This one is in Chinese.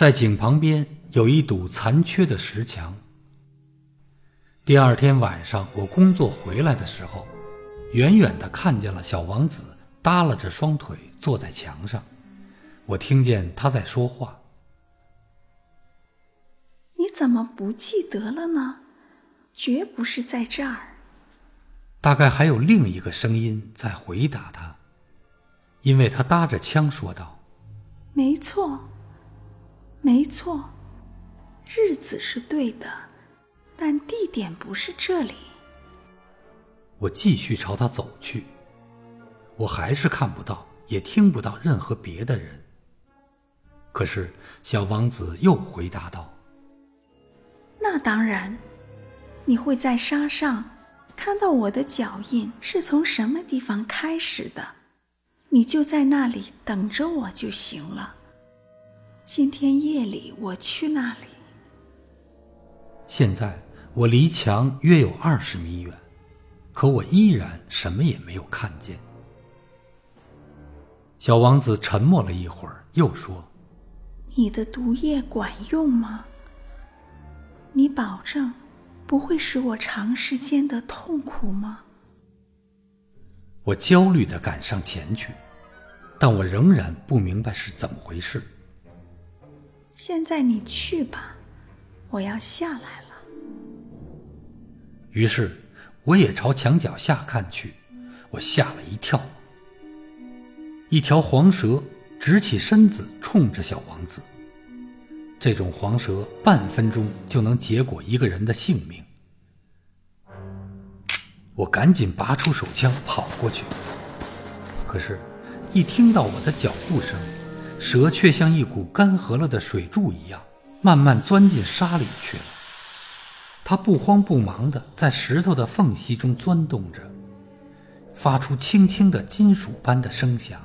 在井旁边有一堵残缺的石墙。第二天晚上，我工作回来的时候，远远的看见了小王子耷拉着双腿坐在墙上，我听见他在说话。你怎么不记得了呢？绝不是在这儿。大概还有另一个声音在回答他，因为他搭着枪说道：“没错。”没错，日子是对的，但地点不是这里。我继续朝他走去，我还是看不到，也听不到任何别的人。可是小王子又回答道：“那当然，你会在沙上看到我的脚印是从什么地方开始的，你就在那里等着我就行了。”今天夜里我去那里。现在我离墙约有二十米远，可我依然什么也没有看见。小王子沉默了一会儿，又说：“你的毒液管用吗？你保证不会使我长时间的痛苦吗？”我焦虑的赶上前去，但我仍然不明白是怎么回事。现在你去吧，我要下来了。于是我也朝墙角下看去，我吓了一跳。一条黄蛇直起身子，冲着小王子。这种黄蛇半分钟就能结果一个人的性命。我赶紧拔出手枪跑过去，可是，一听到我的脚步声。蛇却像一股干涸了的水柱一样，慢慢钻进沙里去了。它不慌不忙地在石头的缝隙中钻动着，发出轻轻的金属般的声响。